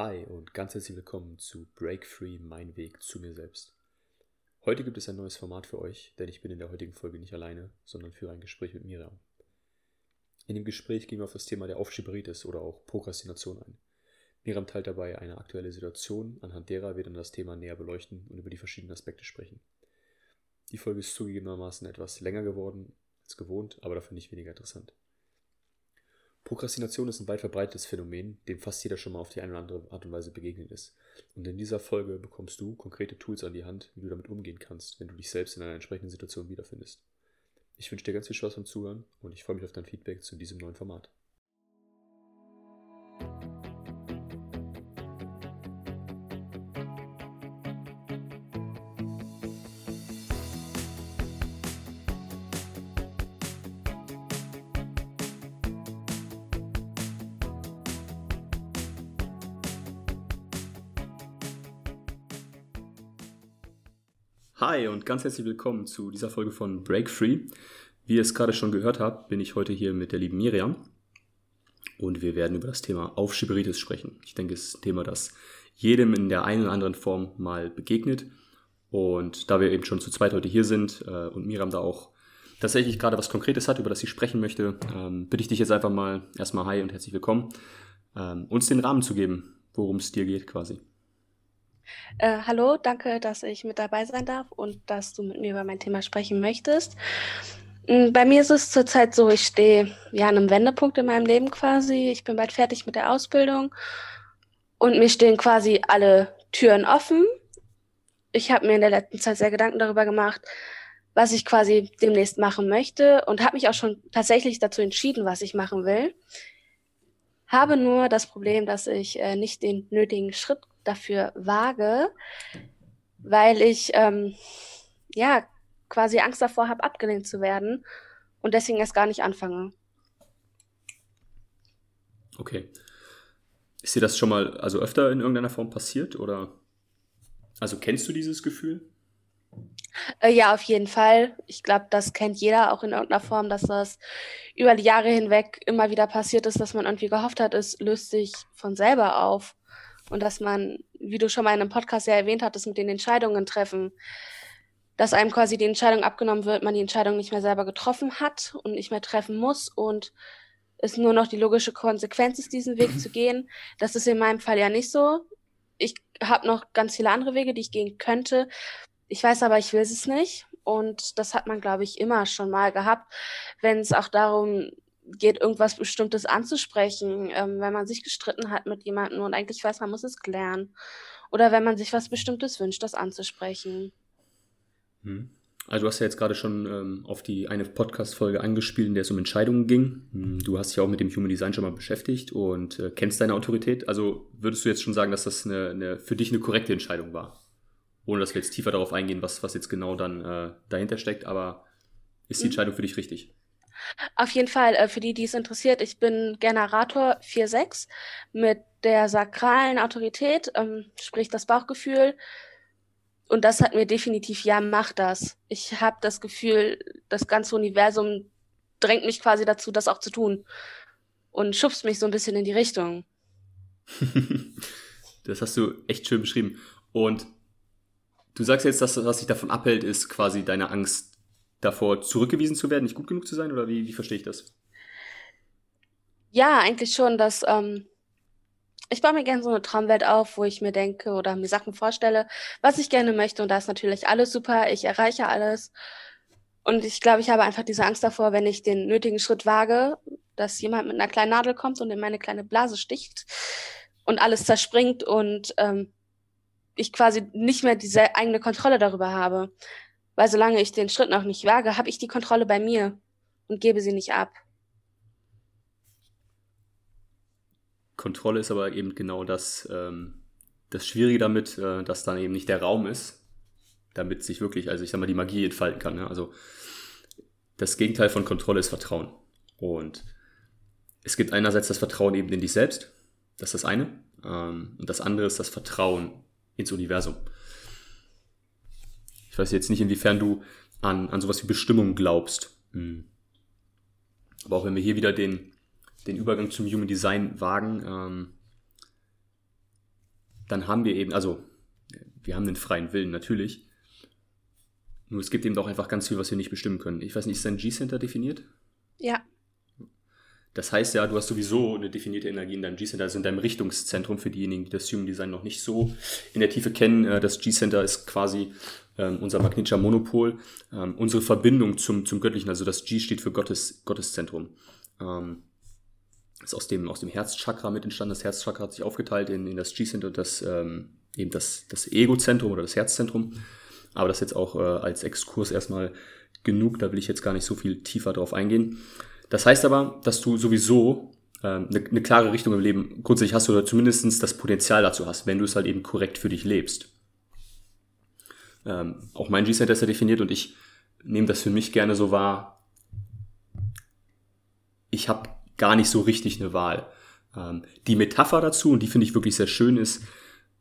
Hi und ganz herzlich willkommen zu Break Free, mein Weg zu mir selbst. Heute gibt es ein neues Format für euch, denn ich bin in der heutigen Folge nicht alleine, sondern führe ein Gespräch mit Miriam. In dem Gespräch gehen wir auf das Thema der Aufschieberitis oder auch Prokrastination ein. Miriam teilt dabei eine aktuelle Situation, anhand derer wir dann das Thema näher beleuchten und über die verschiedenen Aspekte sprechen. Die Folge ist zugegebenermaßen etwas länger geworden als gewohnt, aber dafür nicht weniger interessant. Prokrastination ist ein weit verbreitetes Phänomen, dem fast jeder schon mal auf die eine oder andere Art und Weise begegnet ist. Und in dieser Folge bekommst du konkrete Tools an die Hand, wie du damit umgehen kannst, wenn du dich selbst in einer entsprechenden Situation wiederfindest. Ich wünsche dir ganz viel Spaß beim Zuhören und ich freue mich auf dein Feedback zu diesem neuen Format. Hi und ganz herzlich willkommen zu dieser Folge von Break Free. Wie ihr es gerade schon gehört habt, bin ich heute hier mit der lieben Miriam und wir werden über das Thema Aufschieberitis sprechen. Ich denke, es ist ein Thema, das jedem in der einen oder anderen Form mal begegnet. Und da wir eben schon zu zweit heute hier sind äh, und Miriam da auch tatsächlich gerade was Konkretes hat, über das sie sprechen möchte, ähm, bitte ich dich jetzt einfach mal erstmal Hi und herzlich willkommen, ähm, uns den Rahmen zu geben, worum es dir geht quasi. Äh, hallo, danke, dass ich mit dabei sein darf und dass du mit mir über mein Thema sprechen möchtest. Mm, bei mir ist es zurzeit so, ich stehe ja an einem Wendepunkt in meinem Leben quasi. Ich bin bald fertig mit der Ausbildung und mir stehen quasi alle Türen offen. Ich habe mir in der letzten Zeit sehr Gedanken darüber gemacht, was ich quasi demnächst machen möchte und habe mich auch schon tatsächlich dazu entschieden, was ich machen will. Habe nur das Problem, dass ich äh, nicht den nötigen Schritt dafür wage, weil ich ähm, ja quasi Angst davor habe, abgelehnt zu werden und deswegen erst gar nicht anfange. Okay. Ist dir das schon mal also öfter in irgendeiner Form passiert oder also kennst du dieses Gefühl? Äh, ja, auf jeden Fall. Ich glaube, das kennt jeder auch in irgendeiner Form, dass das über die Jahre hinweg immer wieder passiert ist, dass man irgendwie gehofft hat, es löst sich von selber auf. Und dass man, wie du schon mal in einem Podcast ja erwähnt hattest, mit den Entscheidungen treffen, dass einem quasi die Entscheidung abgenommen wird, man die Entscheidung nicht mehr selber getroffen hat und nicht mehr treffen muss und es nur noch die logische Konsequenz ist, diesen Weg zu gehen. Das ist in meinem Fall ja nicht so. Ich habe noch ganz viele andere Wege, die ich gehen könnte. Ich weiß aber, ich will es nicht. Und das hat man, glaube ich, immer schon mal gehabt, wenn es auch darum geht, irgendwas Bestimmtes anzusprechen, ähm, wenn man sich gestritten hat mit jemandem und eigentlich weiß, man muss es klären. Oder wenn man sich was Bestimmtes wünscht, das anzusprechen. Hm. Also du hast ja jetzt gerade schon ähm, auf die eine Podcast-Folge angespielt, in der es um Entscheidungen ging. Hm, du hast dich auch mit dem Human Design schon mal beschäftigt und äh, kennst deine Autorität. Also würdest du jetzt schon sagen, dass das eine, eine, für dich eine korrekte Entscheidung war? Ohne dass wir jetzt tiefer darauf eingehen, was, was jetzt genau dann äh, dahinter steckt, aber ist die mhm. Entscheidung für dich richtig? Auf jeden Fall, äh, für die, die es interessiert, ich bin Generator 4-6 mit der sakralen Autorität, ähm, sprich das Bauchgefühl. Und das hat mir definitiv, ja, mach das. Ich habe das Gefühl, das ganze Universum drängt mich quasi dazu, das auch zu tun. Und schubst mich so ein bisschen in die Richtung. das hast du echt schön beschrieben. Und du sagst jetzt, dass was dich davon abhält, ist quasi deine Angst davor zurückgewiesen zu werden, nicht gut genug zu sein? Oder wie, wie verstehe ich das? Ja, eigentlich schon, dass ähm, ich baue mir gerne so eine Traumwelt auf, wo ich mir denke oder mir Sachen vorstelle, was ich gerne möchte. Und da ist natürlich alles super, ich erreiche alles. Und ich glaube, ich habe einfach diese Angst davor, wenn ich den nötigen Schritt wage, dass jemand mit einer kleinen Nadel kommt und in meine kleine Blase sticht und alles zerspringt und ähm, ich quasi nicht mehr diese eigene Kontrolle darüber habe. Weil solange ich den Schritt noch nicht wage, habe ich die Kontrolle bei mir und gebe sie nicht ab. Kontrolle ist aber eben genau das, ähm, das Schwierige damit, äh, dass dann eben nicht der Raum ist, damit sich wirklich, also ich sag mal, die Magie entfalten kann. Ne? Also das Gegenteil von Kontrolle ist Vertrauen. Und es gibt einerseits das Vertrauen eben in dich selbst, das ist das eine. Ähm, und das andere ist das Vertrauen ins Universum. Ich weiß jetzt nicht, inwiefern du an, an sowas wie Bestimmung glaubst. Hm. Aber auch wenn wir hier wieder den, den Übergang zum Human Design wagen, ähm, dann haben wir eben, also wir haben den freien Willen natürlich. Nur es gibt eben auch einfach ganz viel, was wir nicht bestimmen können. Ich weiß nicht, ist dein G-Center definiert? Ja. Das heißt ja, du hast sowieso eine definierte Energie in deinem G-Center, also in deinem Richtungszentrum für diejenigen, die das Human Design noch nicht so in der Tiefe kennen. Äh, das G-Center ist quasi ähm, unser magnetischer Monopol, ähm, unsere Verbindung zum, zum Göttlichen. Also das G steht für Gottes, Gotteszentrum. Ähm, ist aus dem, aus dem Herzchakra mit entstanden. Das Herzchakra hat sich aufgeteilt in, in das G-Center das, ähm, eben das, das Ego-Zentrum oder das Herzzentrum. Aber das jetzt auch äh, als Exkurs erstmal genug, da will ich jetzt gar nicht so viel tiefer drauf eingehen. Das heißt aber, dass du sowieso ähm, eine, eine klare Richtung im Leben grundsätzlich hast oder zumindest das Potenzial dazu hast, wenn du es halt eben korrekt für dich lebst. Ähm, auch mein G-Center ist ja definiert und ich nehme das für mich gerne so wahr. Ich habe gar nicht so richtig eine Wahl. Ähm, die Metapher dazu, und die finde ich wirklich sehr schön, ist,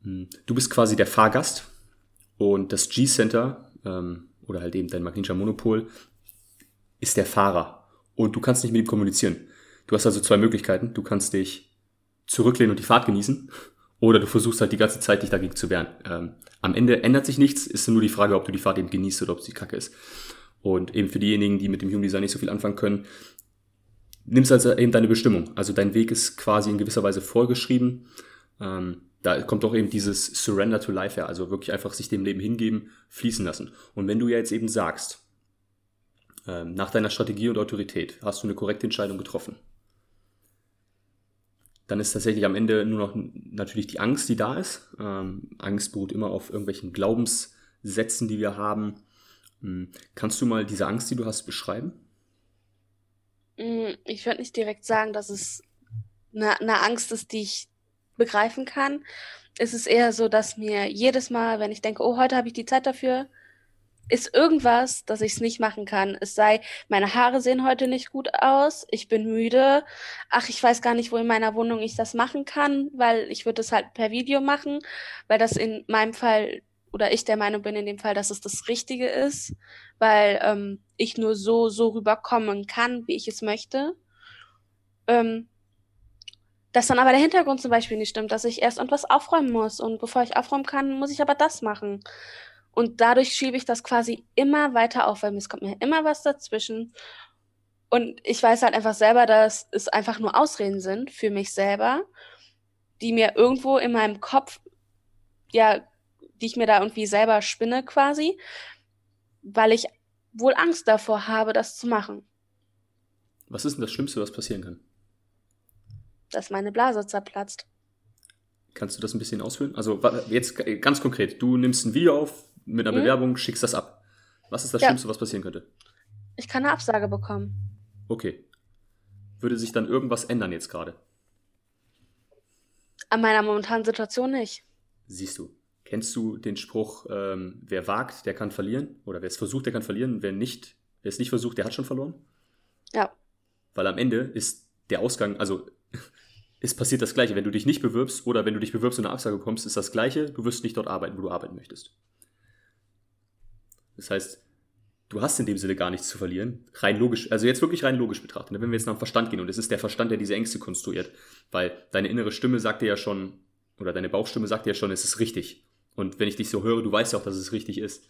mh, hm, du bist quasi der Fahrgast und das G-Center ähm, oder halt eben dein magnetischer Monopol ist der Fahrer und du kannst nicht mit ihm kommunizieren. Du hast also zwei Möglichkeiten. Du kannst dich zurücklehnen und die Fahrt genießen oder du versuchst halt die ganze Zeit dich dagegen zu wehren. Ähm, am Ende ändert sich nichts, ist nur die Frage, ob du die Fahrt eben genießt oder ob sie kacke ist. Und eben für diejenigen, die mit dem Human Design nicht so viel anfangen können, nimmst also eben deine Bestimmung. Also dein Weg ist quasi in gewisser Weise vorgeschrieben. Ähm, da kommt auch eben dieses Surrender to Life her, also wirklich einfach sich dem Leben hingeben, fließen lassen. Und wenn du ja jetzt eben sagst, ähm, nach deiner Strategie und Autorität hast du eine korrekte Entscheidung getroffen, dann ist tatsächlich am Ende nur noch natürlich die Angst, die da ist. Ähm, Angst beruht immer auf irgendwelchen Glaubenssätzen, die wir haben. Hm, kannst du mal diese Angst, die du hast, beschreiben? Mm, ich würde nicht direkt sagen, dass es eine, eine Angst ist, die ich begreifen kann. Es ist eher so, dass mir jedes Mal, wenn ich denke, oh, heute habe ich die Zeit dafür, ist irgendwas, dass ich es nicht machen kann. Es sei, meine Haare sehen heute nicht gut aus, ich bin müde, ach, ich weiß gar nicht, wo in meiner Wohnung ich das machen kann, weil ich würde es halt per Video machen, weil das in meinem Fall oder ich der Meinung bin in dem Fall, dass es das Richtige ist, weil ähm, ich nur so, so rüberkommen kann, wie ich es möchte. Ähm, dass dann aber der Hintergrund zum Beispiel nicht stimmt, dass ich erst etwas aufräumen muss und bevor ich aufräumen kann, muss ich aber das machen. Und dadurch schiebe ich das quasi immer weiter auf, weil es kommt mir immer was dazwischen. Und ich weiß halt einfach selber, dass es einfach nur Ausreden sind für mich selber, die mir irgendwo in meinem Kopf, ja, die ich mir da irgendwie selber spinne quasi, weil ich wohl Angst davor habe, das zu machen. Was ist denn das Schlimmste, was passieren kann? Dass meine Blase zerplatzt. Kannst du das ein bisschen ausführen? Also jetzt ganz konkret, du nimmst ein Video auf, mit einer mhm. Bewerbung, schickst das ab. Was ist das ja. Schlimmste, was passieren könnte? Ich kann eine Absage bekommen. Okay. Würde sich dann irgendwas ändern jetzt gerade? An meiner momentanen Situation nicht. Siehst du. Kennst du den Spruch, ähm, wer wagt, der kann verlieren? Oder wer es versucht, der kann verlieren. Wer nicht, wer es nicht versucht, der hat schon verloren? Ja. Weil am Ende ist der Ausgang, also es passiert das Gleiche. Wenn du dich nicht bewirbst oder wenn du dich bewirbst und eine Absage bekommst, ist das Gleiche. Du wirst nicht dort arbeiten, wo du arbeiten möchtest. Das heißt, du hast in dem Sinne gar nichts zu verlieren. Rein logisch, also jetzt wirklich rein logisch betrachtet. Ne? Wenn wir jetzt nach dem Verstand gehen und es ist der Verstand, der diese Ängste konstruiert, weil deine innere Stimme sagt dir ja schon, oder deine Bauchstimme sagt dir ja schon, es ist richtig. Und wenn ich dich so höre, du weißt ja auch, dass es richtig ist.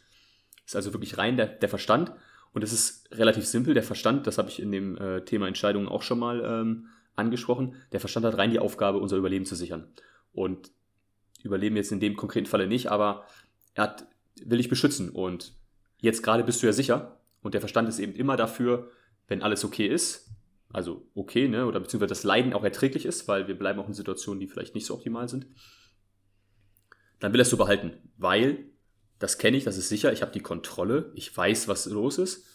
Es ist also wirklich rein der, der Verstand. Und es ist relativ simpel. Der Verstand, das habe ich in dem äh, Thema Entscheidungen auch schon mal ähm, angesprochen, der Verstand hat rein die Aufgabe, unser Überleben zu sichern. Und Überleben jetzt in dem konkreten Falle nicht, aber er hat, will ich beschützen. Und Jetzt gerade bist du ja sicher und der Verstand ist eben immer dafür, wenn alles okay ist, also okay, ne, oder beziehungsweise das Leiden auch erträglich ist, weil wir bleiben auch in Situationen, die vielleicht nicht so optimal sind, dann will er es so behalten, weil das kenne ich, das ist sicher, ich habe die Kontrolle, ich weiß, was los ist,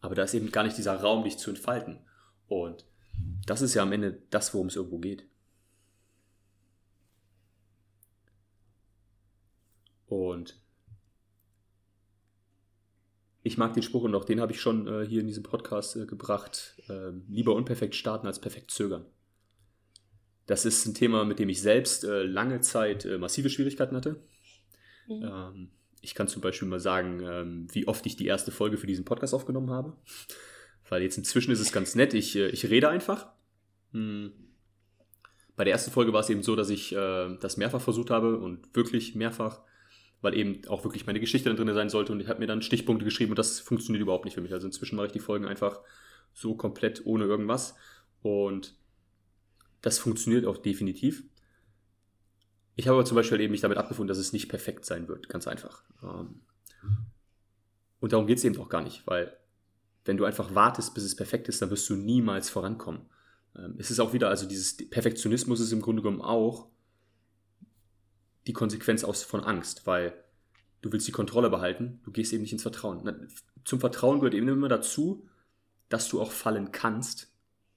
aber da ist eben gar nicht dieser Raum, dich zu entfalten. Und das ist ja am Ende das, worum es irgendwo geht. Und ich mag den Spruch und auch den habe ich schon äh, hier in diesem Podcast äh, gebracht. Äh, lieber unperfekt starten als perfekt zögern. Das ist ein Thema, mit dem ich selbst äh, lange Zeit äh, massive Schwierigkeiten hatte. Mhm. Ähm, ich kann zum Beispiel mal sagen, ähm, wie oft ich die erste Folge für diesen Podcast aufgenommen habe. Weil jetzt inzwischen ist es ganz nett. Ich, äh, ich rede einfach. Hm. Bei der ersten Folge war es eben so, dass ich das mehrfach versucht habe und wirklich mehrfach, weil eben auch wirklich meine Geschichte dann drin sein sollte und ich habe mir dann Stichpunkte geschrieben und das funktioniert überhaupt nicht für mich. Also inzwischen mache ich die Folgen einfach so komplett ohne irgendwas und das funktioniert auch definitiv. Ich habe aber zum Beispiel eben mich damit abgefunden, dass es nicht perfekt sein wird, ganz einfach. Ähm, und darum geht es eben auch gar nicht, weil wenn du einfach wartest, bis es perfekt ist, dann wirst du niemals vorankommen. Ähm, es ist auch wieder, also dieses Perfektionismus ist im Grunde genommen auch die Konsequenz aus von Angst, weil du willst die Kontrolle behalten, du gehst eben nicht ins Vertrauen. Zum Vertrauen gehört eben immer dazu, dass du auch fallen kannst.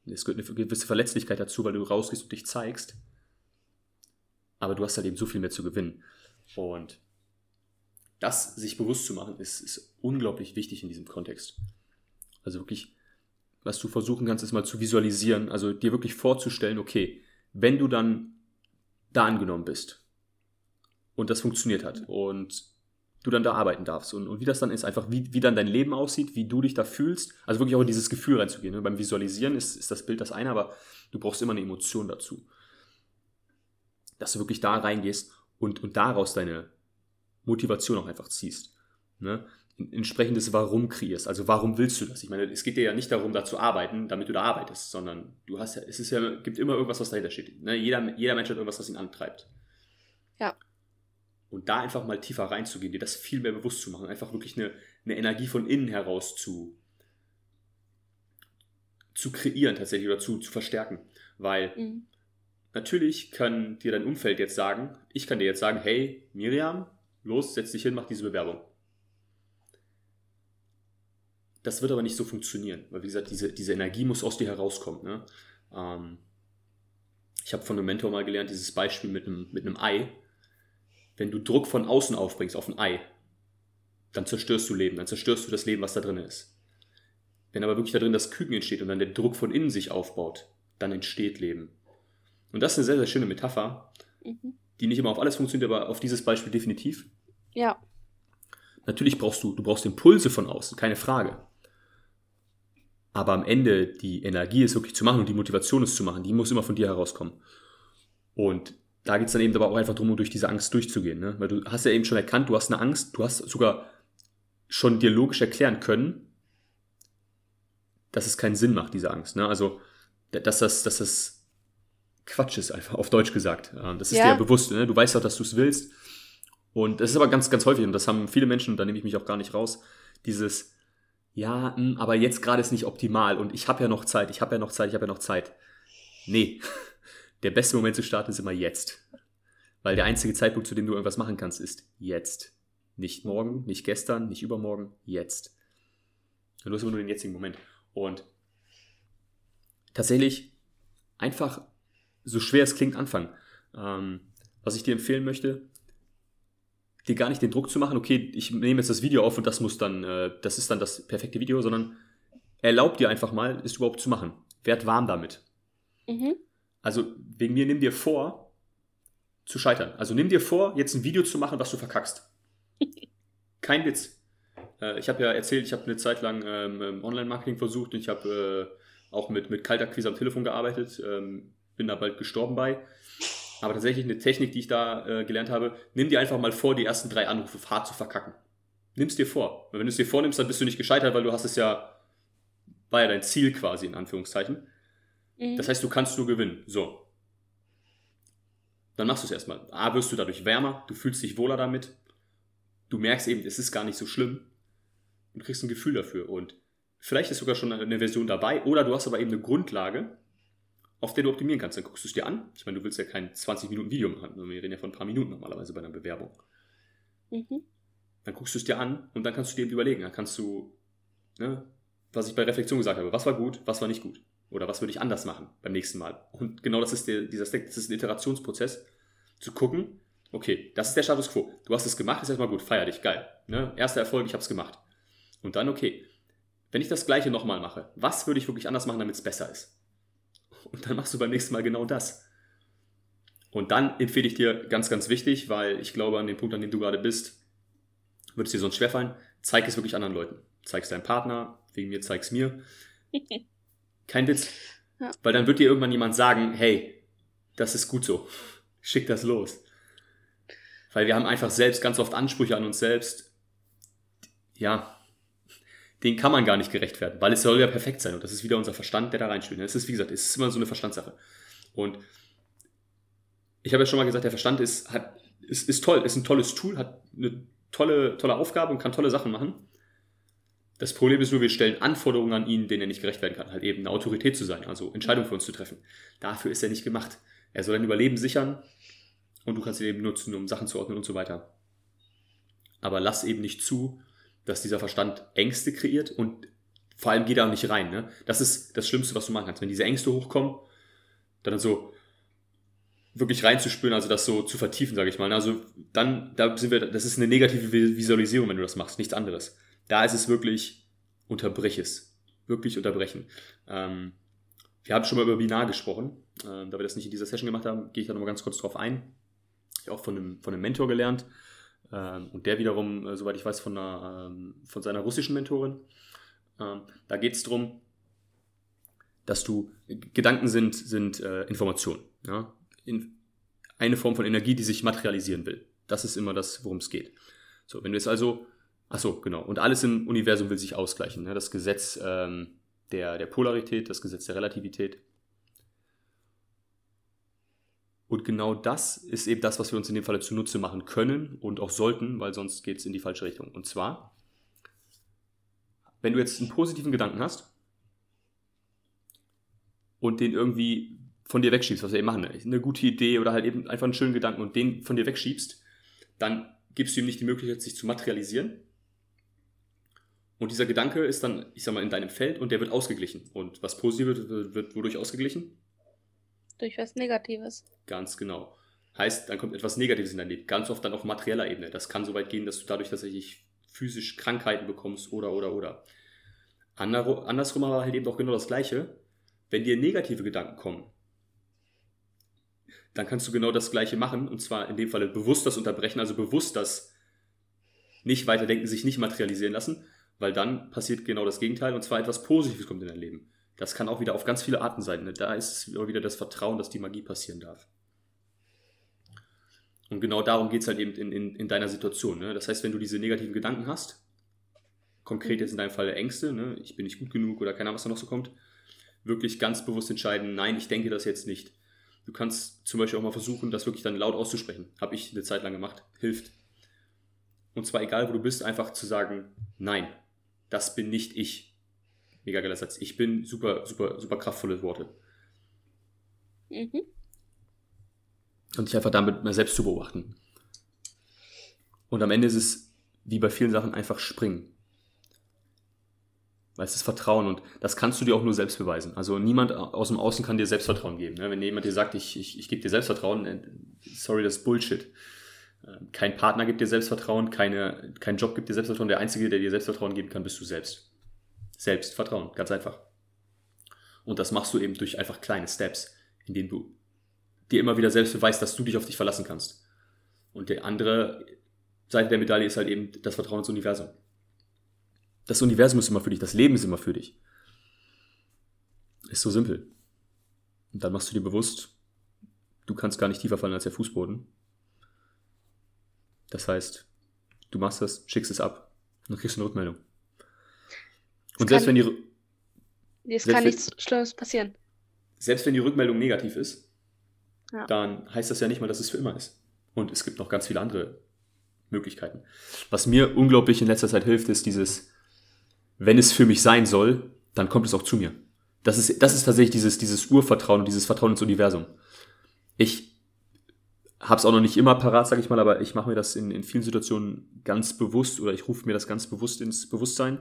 Es gehört eine gewisse Verletzlichkeit dazu, weil du rausgehst und dich zeigst. Aber du hast halt eben so viel mehr zu gewinnen. Und das sich bewusst zu machen, ist, ist unglaublich wichtig in diesem Kontext. Also wirklich, was du versuchen kannst, ist mal zu visualisieren, also dir wirklich vorzustellen, okay, wenn du dann da angenommen bist und das funktioniert hat und du dann da arbeiten darfst und, und wie das dann ist, einfach wie, wie dann dein Leben aussieht, wie du dich da fühlst, also wirklich auch in dieses Gefühl reinzugehen. Ne? Beim Visualisieren ist, ist das Bild das eine, aber du brauchst immer eine Emotion dazu. Dass du wirklich da reingehst und, und daraus deine Motivation auch einfach ziehst. Ne? entsprechendes Warum kreierst. Also warum willst du das? Ich meine, es geht dir ja nicht darum, da zu arbeiten, damit du da arbeitest, sondern du hast ja, es ist ja, gibt immer irgendwas, was dahinter steht. Ne? Jeder, jeder Mensch hat irgendwas, was ihn antreibt. Ja. Und da einfach mal tiefer reinzugehen, dir das viel mehr bewusst zu machen, einfach wirklich eine, eine Energie von innen heraus zu, zu kreieren tatsächlich oder zu, zu verstärken. Weil mhm. natürlich kann dir dein Umfeld jetzt sagen, ich kann dir jetzt sagen, hey, Miriam, los, setz dich hin, mach diese Bewerbung. Das wird aber nicht so funktionieren, weil wie gesagt, diese, diese Energie muss aus dir herauskommen. Ne? Ähm, ich habe von einem Mentor mal gelernt, dieses Beispiel mit einem, mit einem Ei. Wenn du Druck von außen aufbringst auf ein Ei, dann zerstörst du Leben, dann zerstörst du das Leben, was da drin ist. Wenn aber wirklich da drin das Küken entsteht und dann der Druck von innen sich aufbaut, dann entsteht Leben. Und das ist eine sehr, sehr schöne Metapher, mhm. die nicht immer auf alles funktioniert, aber auf dieses Beispiel definitiv. Ja. Natürlich brauchst du, du brauchst Impulse von außen, keine Frage. Aber am Ende die Energie ist wirklich zu machen und die Motivation ist zu machen, die muss immer von dir herauskommen. Und da geht es dann eben aber auch einfach darum, durch diese Angst durchzugehen. Ne? Weil du hast ja eben schon erkannt, du hast eine Angst, du hast sogar schon dir logisch erklären können, dass es keinen Sinn macht, diese Angst. Ne? Also, dass das, dass das Quatsch ist, einfach auf Deutsch gesagt. Das ist ja. dir ja bewusst. Ne? Du weißt auch, dass du es willst. Und das ist aber ganz, ganz häufig, und das haben viele Menschen, und da nehme ich mich auch gar nicht raus, dieses, ja, mh, hm, aber jetzt gerade ist nicht optimal und ich habe ja noch Zeit, ich habe ja noch Zeit, ich habe ja noch Zeit. Nee, der beste Moment zu starten ist immer jetzt. Weil der einzige Zeitpunkt, zu dem du irgendwas machen kannst, ist jetzt. Nicht morgen, nicht gestern, nicht übermorgen, jetzt. Du hast immer nur den jetzigen Moment. Und tatsächlich einfach, so schwer es klingt, anfangen. Ähm, was ich dir empfehlen möchte, dir gar nicht den Druck zu machen, okay, ich nehme jetzt das Video auf und das muss dann, äh, das ist dann das perfekte Video, sondern erlaub dir einfach mal, es überhaupt zu machen. Werd warm damit. Mhm. Also wegen mir nimm dir vor, zu scheitern. Also nimm dir vor, jetzt ein Video zu machen, was du verkackst. Kein Witz. Äh, ich habe ja erzählt, ich habe eine Zeit lang ähm, Online-Marketing versucht und ich habe äh, auch mit, mit Kaltakquise am Telefon gearbeitet. Ähm, bin da bald gestorben bei. Aber tatsächlich eine Technik, die ich da äh, gelernt habe, nimm dir einfach mal vor, die ersten drei Anrufe hart zu verkacken. Nimm's dir vor. Weil wenn du es dir vornimmst, dann bist du nicht gescheitert, weil du hast es ja, war ja dein Ziel quasi, in Anführungszeichen. Mhm. Das heißt, du kannst nur gewinnen. So. Dann machst du es erstmal. A, wirst du dadurch wärmer, du fühlst dich wohler damit. Du merkst eben, es ist gar nicht so schlimm. Und kriegst ein Gefühl dafür. Und vielleicht ist sogar schon eine Version dabei, oder du hast aber eben eine Grundlage, auf der du optimieren kannst. Dann guckst du es dir an. Ich meine, du willst ja kein 20 Minuten Video machen. Wir reden ja von ein paar Minuten normalerweise bei einer Bewerbung. Mhm. Dann guckst du es dir an und dann kannst du dir überlegen. Dann kannst du, ne, was ich bei Reflexion gesagt habe, was war gut, was war nicht gut. Oder was würde ich anders machen beim nächsten Mal. Und genau das ist der, dieser Stack, das ist ein Iterationsprozess, zu gucken, okay, das ist der Status Quo. Du hast es gemacht, ist erstmal gut, feier dich, geil. Ne? Erster Erfolg, ich habe es gemacht. Und dann, okay, wenn ich das gleiche nochmal mache, was würde ich wirklich anders machen, damit es besser ist? Und dann machst du beim nächsten Mal genau das. Und dann empfehle ich dir ganz, ganz wichtig, weil ich glaube, an dem Punkt, an dem du gerade bist, wird es dir sonst schwerfallen, zeig es wirklich anderen Leuten. Zeig es deinem Partner, wegen mir zeig es mir. Kein Witz. Ja. Weil dann wird dir irgendwann jemand sagen, hey, das ist gut so. Schick das los. Weil wir haben einfach selbst ganz oft Ansprüche an uns selbst. Ja, den kann man gar nicht gerecht werden, weil es soll ja perfekt sein. Und das ist wieder unser Verstand, der da reinspielt. Es ist, wie gesagt, es ist immer so eine Verstandssache. Und ich habe ja schon mal gesagt, der Verstand ist, hat, ist, ist toll, ist ein tolles Tool, hat eine tolle, tolle Aufgabe und kann tolle Sachen machen. Das Problem ist nur, wir stellen Anforderungen an ihn, denen er nicht gerecht werden kann. Halt eben eine Autorität zu sein, also Entscheidungen für uns zu treffen. Dafür ist er nicht gemacht. Er soll dein Überleben sichern und du kannst ihn eben nutzen, um Sachen zu ordnen und so weiter. Aber lass eben nicht zu, dass dieser Verstand Ängste kreiert und vor allem er auch nicht rein. Ne? Das ist das Schlimmste, was du machen kannst. Wenn diese Ängste hochkommen, dann so wirklich reinzuspüren, also das so zu vertiefen, sage ich mal. Also dann, da sind wir, das ist eine negative Visualisierung, wenn du das machst, nichts anderes. Da ist es wirklich, unterbrech es. Wirklich unterbrechen. Ähm, wir haben schon mal über Binar gesprochen. Ähm, da wir das nicht in dieser Session gemacht haben, gehe ich da nochmal ganz kurz drauf ein. Ich habe auch von einem, von einem Mentor gelernt. Ähm, und der wiederum, äh, soweit ich weiß, von, einer, ähm, von seiner russischen Mentorin. Ähm, da geht es darum, dass du, Gedanken sind, sind äh, Informationen. Ja? In, eine Form von Energie, die sich materialisieren will. Das ist immer das, worum es geht. So, wenn du jetzt also Ach so, genau. Und alles im Universum will sich ausgleichen. Ne? Das Gesetz ähm, der, der Polarität, das Gesetz der Relativität. Und genau das ist eben das, was wir uns in dem Falle zunutze machen können und auch sollten, weil sonst geht es in die falsche Richtung. Und zwar, wenn du jetzt einen positiven Gedanken hast und den irgendwie von dir wegschiebst, was wir eben machen, ne? eine gute Idee oder halt eben einfach einen schönen Gedanken und den von dir wegschiebst, dann gibst du ihm nicht die Möglichkeit, sich zu materialisieren, und dieser Gedanke ist dann, ich sag mal, in deinem Feld und der wird ausgeglichen. Und was Positives wird, wird wodurch ausgeglichen? Durch was Negatives. Ganz genau. Heißt, dann kommt etwas Negatives in dein Leben. Ganz oft dann auf materieller Ebene. Das kann so weit gehen, dass du dadurch tatsächlich physisch Krankheiten bekommst oder, oder, oder. Andersrum aber halt eben auch genau das Gleiche. Wenn dir negative Gedanken kommen, dann kannst du genau das Gleiche machen. Und zwar in dem Falle bewusst das unterbrechen, also bewusst das nicht weiterdenken, sich nicht materialisieren lassen, weil dann passiert genau das Gegenteil und zwar etwas Positives kommt in dein Leben. Das kann auch wieder auf ganz viele Arten sein. Ne? Da ist wieder das Vertrauen, dass die Magie passieren darf. Und genau darum geht es halt eben in, in, in deiner Situation. Ne? Das heißt, wenn du diese negativen Gedanken hast, konkret jetzt in deinem Fall Ängste, ne? ich bin nicht gut genug oder keine Ahnung, was da noch so kommt, wirklich ganz bewusst entscheiden, nein, ich denke das jetzt nicht. Du kannst zum Beispiel auch mal versuchen, das wirklich dann laut auszusprechen. Habe ich eine Zeit lang gemacht. Hilft. Und zwar egal, wo du bist, einfach zu sagen, nein, das bin nicht ich. Mega geiler Satz. Ich bin super, super, super kraftvolle Worte. Mhm. Und dich einfach damit mal selbst zu beobachten. Und am Ende ist es, wie bei vielen Sachen, einfach springen. Weil es ist Vertrauen und das kannst du dir auch nur selbst beweisen. Also niemand aus dem Außen kann dir Selbstvertrauen geben. Ne? Wenn jemand dir sagt, ich, ich, ich gebe dir Selbstvertrauen, äh, sorry, das ist Bullshit. Ähm, kein Partner gibt dir Selbstvertrauen, keine, kein Job gibt dir Selbstvertrauen. Der Einzige, der dir Selbstvertrauen geben kann, bist du selbst. Selbstvertrauen, ganz einfach. Und das machst du eben durch einfach kleine Steps, in denen du dir immer wieder selbst beweist, dass du dich auf dich verlassen kannst. Und die andere Seite der Medaille ist halt eben das Vertrauen ins Universum. Das Universum ist immer für dich, das Leben ist immer für dich. Ist so simpel. Und dann machst du dir bewusst, du kannst gar nicht tiefer fallen als der Fußboden. Das heißt, du machst das, schickst es ab und dann kriegst du eine Rückmeldung. Und selbst wenn die. Es kann nichts Schlimmes passieren. Selbst wenn die Rückmeldung negativ ist, ja. dann heißt das ja nicht mal, dass es für immer ist. Und es gibt noch ganz viele andere Möglichkeiten. Was mir unglaublich in letzter Zeit hilft, ist dieses, wenn es für mich sein soll, dann kommt es auch zu mir. Das ist, das ist tatsächlich dieses, dieses Urvertrauen und dieses Vertrauen ins Universum. Ich habe es auch noch nicht immer parat, sage ich mal, aber ich mache mir das in, in vielen Situationen ganz bewusst oder ich rufe mir das ganz bewusst ins Bewusstsein.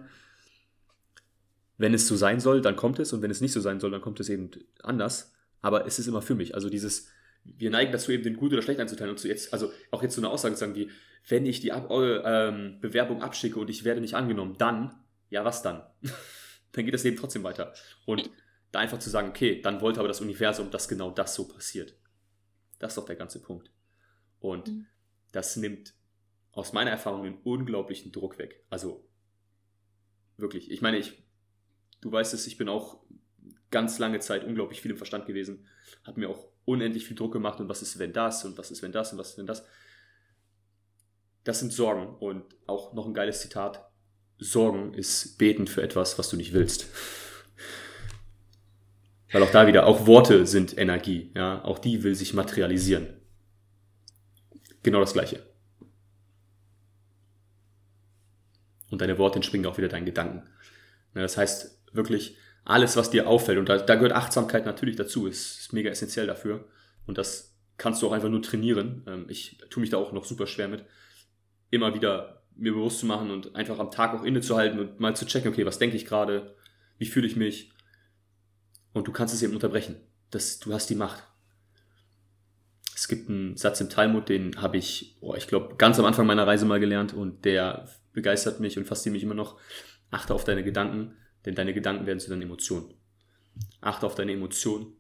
Wenn es so sein soll, dann kommt es und wenn es nicht so sein soll, dann kommt es eben anders. Aber es ist immer für mich. Also dieses, wir neigen dazu eben den gut oder schlecht einzuteilen und zu jetzt, also auch jetzt so eine Aussage zu sagen wie, wenn ich die Ab ähm, Bewerbung abschicke und ich werde nicht angenommen, dann, ja was dann? dann geht das Leben trotzdem weiter. Und da einfach zu sagen, okay, dann wollte aber das Universum, dass genau das so passiert. Das ist doch der ganze Punkt. Und mhm. das nimmt aus meiner Erfahrung einen unglaublichen Druck weg. Also wirklich, ich meine, ich, du weißt es, ich bin auch ganz lange Zeit unglaublich viel im Verstand gewesen, hat mir auch unendlich viel Druck gemacht und was ist, wenn das und was ist, wenn das und was ist, wenn das. Das sind Sorgen und auch noch ein geiles Zitat. Sorgen ist beten für etwas, was du nicht willst. Weil auch da wieder, auch Worte sind Energie, ja, auch die will sich materialisieren. Genau das Gleiche. Und deine Worte entspringen auch wieder deinen Gedanken. Das heißt, wirklich alles, was dir auffällt, und da, da gehört Achtsamkeit natürlich dazu, ist, ist mega essentiell dafür. Und das kannst du auch einfach nur trainieren. Ähm, ich tue mich da auch noch super schwer mit, immer wieder mir bewusst zu machen und einfach am Tag auch innezuhalten und mal zu checken, okay, was denke ich gerade, wie fühle ich mich, und du kannst es eben unterbrechen. Das, du hast die Macht. Es gibt einen Satz im Talmud, den habe ich, oh, ich glaube, ganz am Anfang meiner Reise mal gelernt und der begeistert mich und fasziniert mich immer noch. Achte auf deine Gedanken, denn deine Gedanken werden zu deinen Emotionen. Achte auf deine Emotionen,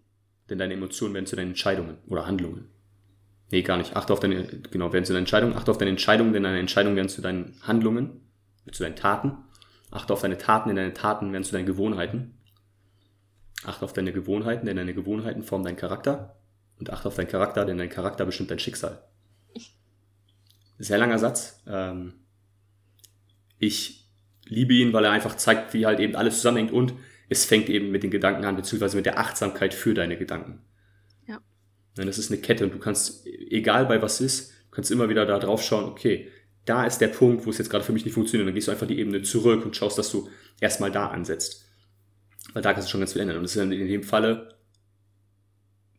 denn deine Emotionen werden zu deinen Entscheidungen oder Handlungen. Nee, gar nicht. Achte auf deine, genau, werden zu deinen Entscheidungen. Achte auf deine Entscheidungen, denn deine Entscheidungen werden zu deinen Handlungen, zu deinen Taten. Achte auf deine Taten, denn deine Taten werden zu deinen Gewohnheiten. Achte auf deine Gewohnheiten, denn deine Gewohnheiten formen deinen Charakter. Und achte auf deinen Charakter, denn dein Charakter bestimmt dein Schicksal. Sehr langer Satz. Ähm, ich liebe ihn, weil er einfach zeigt, wie halt eben alles zusammenhängt und es fängt eben mit den Gedanken an, beziehungsweise mit der Achtsamkeit für deine Gedanken. Ja. Das ist eine Kette und du kannst, egal bei was ist, du kannst immer wieder da drauf schauen, okay, da ist der Punkt, wo es jetzt gerade für mich nicht funktioniert. Und dann gehst du einfach die Ebene zurück und schaust, dass du erstmal da ansetzt. Weil da kannst du schon ganz viel ändern. Und das ist in dem Falle,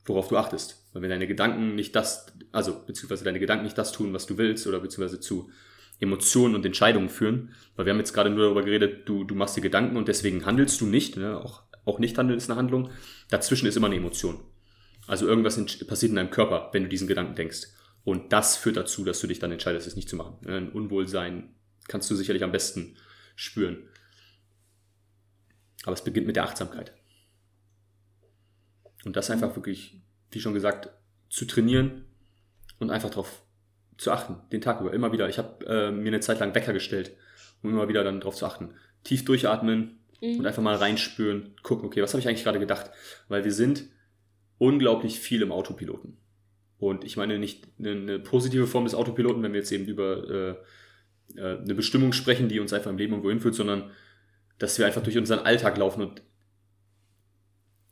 worauf du achtest. Weil wenn deine Gedanken nicht das, also beziehungsweise deine Gedanken nicht das tun, was du willst, oder beziehungsweise zu Emotionen und Entscheidungen führen, weil wir haben jetzt gerade nur darüber geredet, du, du machst dir Gedanken und deswegen handelst du nicht, ne? auch, auch nicht handeln ist eine Handlung. Dazwischen ist immer eine Emotion. Also irgendwas passiert in deinem Körper, wenn du diesen Gedanken denkst. Und das führt dazu, dass du dich dann entscheidest, es nicht zu machen. Ne? Ein Unwohlsein kannst du sicherlich am besten spüren. Aber es beginnt mit der Achtsamkeit. Und das einfach wirklich, wie schon gesagt, zu trainieren und einfach darauf zu achten, den Tag über, immer wieder. Ich habe äh, mir eine Zeit lang Wecker gestellt, um immer wieder dann darauf zu achten. Tief durchatmen mhm. und einfach mal reinspüren, gucken, okay, was habe ich eigentlich gerade gedacht? Weil wir sind unglaublich viel im Autopiloten. Und ich meine nicht eine, positive Form des Autopiloten, wenn wir jetzt eben über äh, äh, eine Bestimmung sprechen, die uns einfach im Leben irgendwo hinführt, sondern dass wir einfach durch unseren Alltag laufen und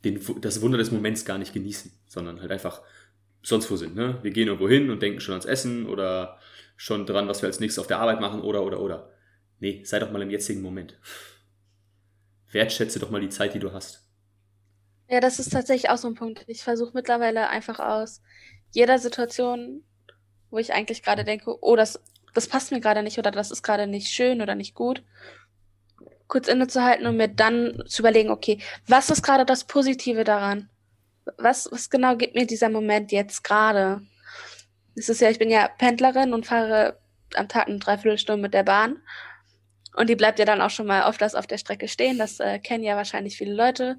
den, das Wunder des Moments gar nicht genießen, sondern halt einfach sonst wo sind. Ne? Wir gehen irgendwo hin und denken schon ans Essen oder schon dran, was wir als nächstes auf der Arbeit machen oder, oder, oder. Nee, sei doch mal im jetzigen Moment. Wertschätze doch mal die Zeit, die du hast. Ja, das ist tatsächlich auch so ein Punkt. Ich versuche mittlerweile einfach aus jeder Situation, wo ich eigentlich gerade denke, oh, das, das passt mir gerade nicht oder das ist gerade nicht schön oder nicht gut, kurz innezuhalten und mir dann zu überlegen, okay, was ist gerade das Positive daran? Was, was genau gibt mir dieser Moment jetzt gerade? Es ist ja, ich bin ja Pendlerin und fahre am Tag eine Dreiviertelstunde mit der Bahn. Und die bleibt ja dann auch schon mal oft auf der Strecke stehen. Das äh, kennen ja wahrscheinlich viele Leute.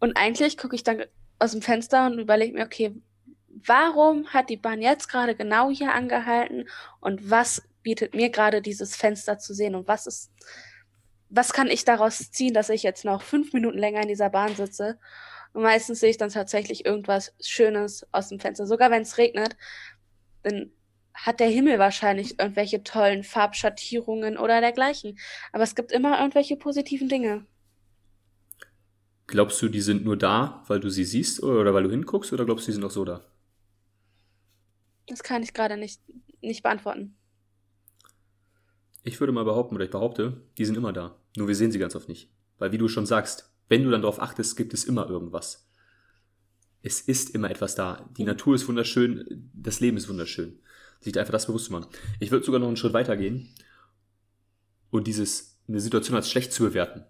Und eigentlich gucke ich dann aus dem Fenster und überlege mir, okay, warum hat die Bahn jetzt gerade genau hier angehalten und was bietet mir gerade dieses Fenster zu sehen und was ist, was kann ich daraus ziehen, dass ich jetzt noch fünf Minuten länger in dieser Bahn sitze? Und meistens sehe ich dann tatsächlich irgendwas Schönes aus dem Fenster. Sogar wenn es regnet, dann hat der Himmel wahrscheinlich irgendwelche tollen Farbschattierungen oder dergleichen. Aber es gibt immer irgendwelche positiven Dinge. Glaubst du, die sind nur da, weil du sie siehst oder weil du hinguckst, oder glaubst du, die sind auch so da? Das kann ich gerade nicht, nicht beantworten. Ich würde mal behaupten, oder ich behaupte, die sind immer da. Nur wir sehen sie ganz oft nicht. Weil wie du schon sagst, wenn du dann darauf achtest, gibt es immer irgendwas. Es ist immer etwas da. Die Natur ist wunderschön, das Leben ist wunderschön. Sich einfach das bewusst zu machen. Ich würde sogar noch einen Schritt weiter gehen und dieses, eine Situation als schlecht zu bewerten.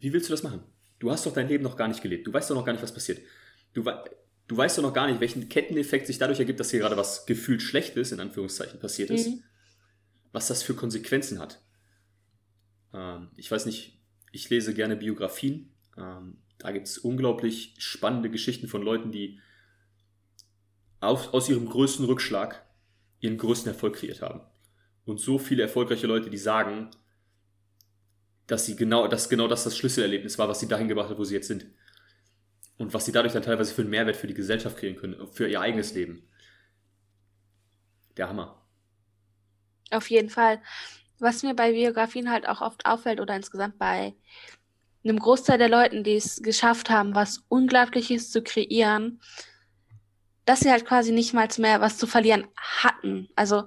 Wie willst du das machen? Du hast doch dein Leben noch gar nicht gelebt. Du weißt doch noch gar nicht, was passiert. Du, du weißt doch noch gar nicht, welchen Ketteneffekt sich dadurch ergibt, dass hier gerade was gefühlt Schlechtes, in Anführungszeichen, passiert ist. Mhm was das für Konsequenzen hat. Ähm, ich weiß nicht, ich lese gerne Biografien. Ähm, da gibt es unglaublich spannende Geschichten von Leuten, die auf, aus ihrem größten Rückschlag ihren größten Erfolg kreiert haben. Und so viele erfolgreiche Leute, die sagen, dass sie genau, dass genau das das Schlüsselerlebnis war, was sie dahin gebracht hat, wo sie jetzt sind. Und was sie dadurch dann teilweise für einen Mehrwert für die Gesellschaft kriegen können, für ihr eigenes Leben. Der Hammer. Auf jeden Fall. Was mir bei Biografien halt auch oft auffällt oder insgesamt bei einem Großteil der Leuten, die es geschafft haben, was Unglaubliches zu kreieren, dass sie halt quasi nicht mal mehr was zu verlieren hatten. Also,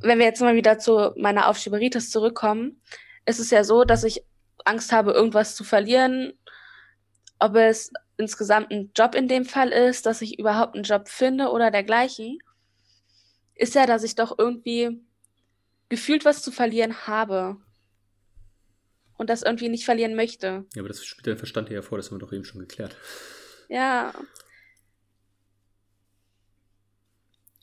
wenn wir jetzt mal wieder zu meiner Aufschieberitis zurückkommen, ist es ja so, dass ich Angst habe, irgendwas zu verlieren, ob es insgesamt ein Job in dem Fall ist, dass ich überhaupt einen Job finde oder dergleichen, ist ja, dass ich doch irgendwie gefühlt was zu verlieren habe und das irgendwie nicht verlieren möchte. Ja, aber das spielt dein Verstand ja vor, das haben wir doch eben schon geklärt. Ja.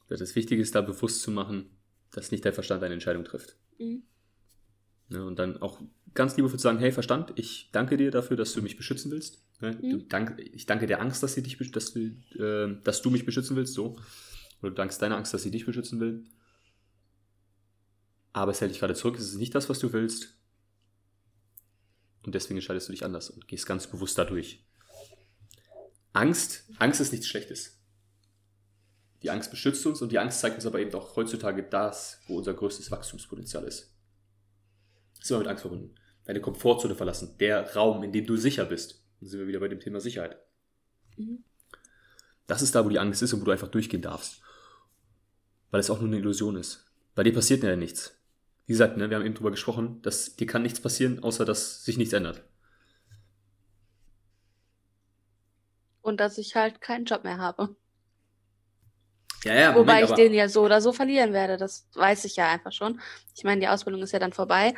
Das Wichtige ist da bewusst zu machen, dass nicht dein Verstand eine Entscheidung trifft. Mhm. Ja, und dann auch ganz liebevoll zu sagen, hey Verstand, ich danke dir dafür, dass du mich beschützen willst. Ne? Mhm. Dank, ich danke der Angst, dass, sie dich, dass, du, äh, dass du mich beschützen willst, so. Oder du dankst deiner Angst, dass sie dich beschützen will. Aber es hält dich gerade zurück, es ist nicht das, was du willst. Und deswegen entscheidest du dich anders und gehst ganz bewusst dadurch. Angst, Angst ist nichts Schlechtes. Die Angst beschützt uns und die Angst zeigt uns aber eben auch heutzutage das, wo unser größtes Wachstumspotenzial ist. Das ist immer mit Angst verbunden. Deine Komfortzone verlassen, der Raum, in dem du sicher bist. Dann sind wir wieder bei dem Thema Sicherheit. Mhm. Das ist da, wo die Angst ist und wo du einfach durchgehen darfst. Weil es auch nur eine Illusion ist. Bei dir passiert ja nichts. Wie gesagt, ne, wir haben eben drüber gesprochen, dass dir kann nichts passieren, außer dass sich nichts ändert. Und dass ich halt keinen Job mehr habe. Ja, ja, Moment, Wobei ich den ja so oder so verlieren werde, das weiß ich ja einfach schon. Ich meine, die Ausbildung ist ja dann vorbei.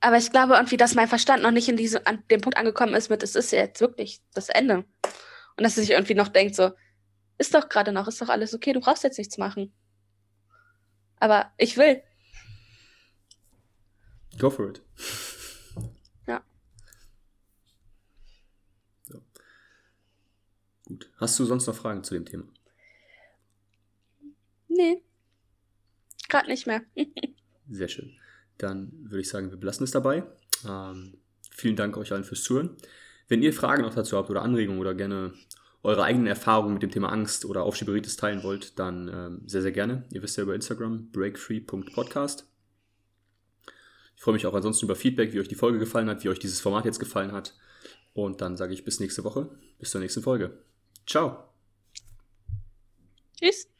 Aber ich glaube irgendwie, dass mein Verstand noch nicht in diese, an dem Punkt angekommen ist mit, es ist jetzt wirklich das Ende. Und dass er sich irgendwie noch denkt, so, ist doch gerade noch, ist doch alles okay, du brauchst jetzt nichts machen. Aber ich will. Go for it. Ja. So. Gut. Hast du sonst noch Fragen zu dem Thema? Nee. Gerade nicht mehr. Sehr schön. Dann würde ich sagen, wir belassen es dabei. Ähm, vielen Dank euch allen fürs Zuhören. Wenn ihr Fragen noch dazu habt oder Anregungen oder gerne eure eigenen Erfahrungen mit dem Thema Angst oder Aufschieberitis teilen wollt, dann ähm, sehr, sehr gerne. Ihr wisst ja über Instagram, breakfree.podcast. Freue mich auch ansonsten über Feedback, wie euch die Folge gefallen hat, wie euch dieses Format jetzt gefallen hat. Und dann sage ich bis nächste Woche, bis zur nächsten Folge. Ciao. Tschüss.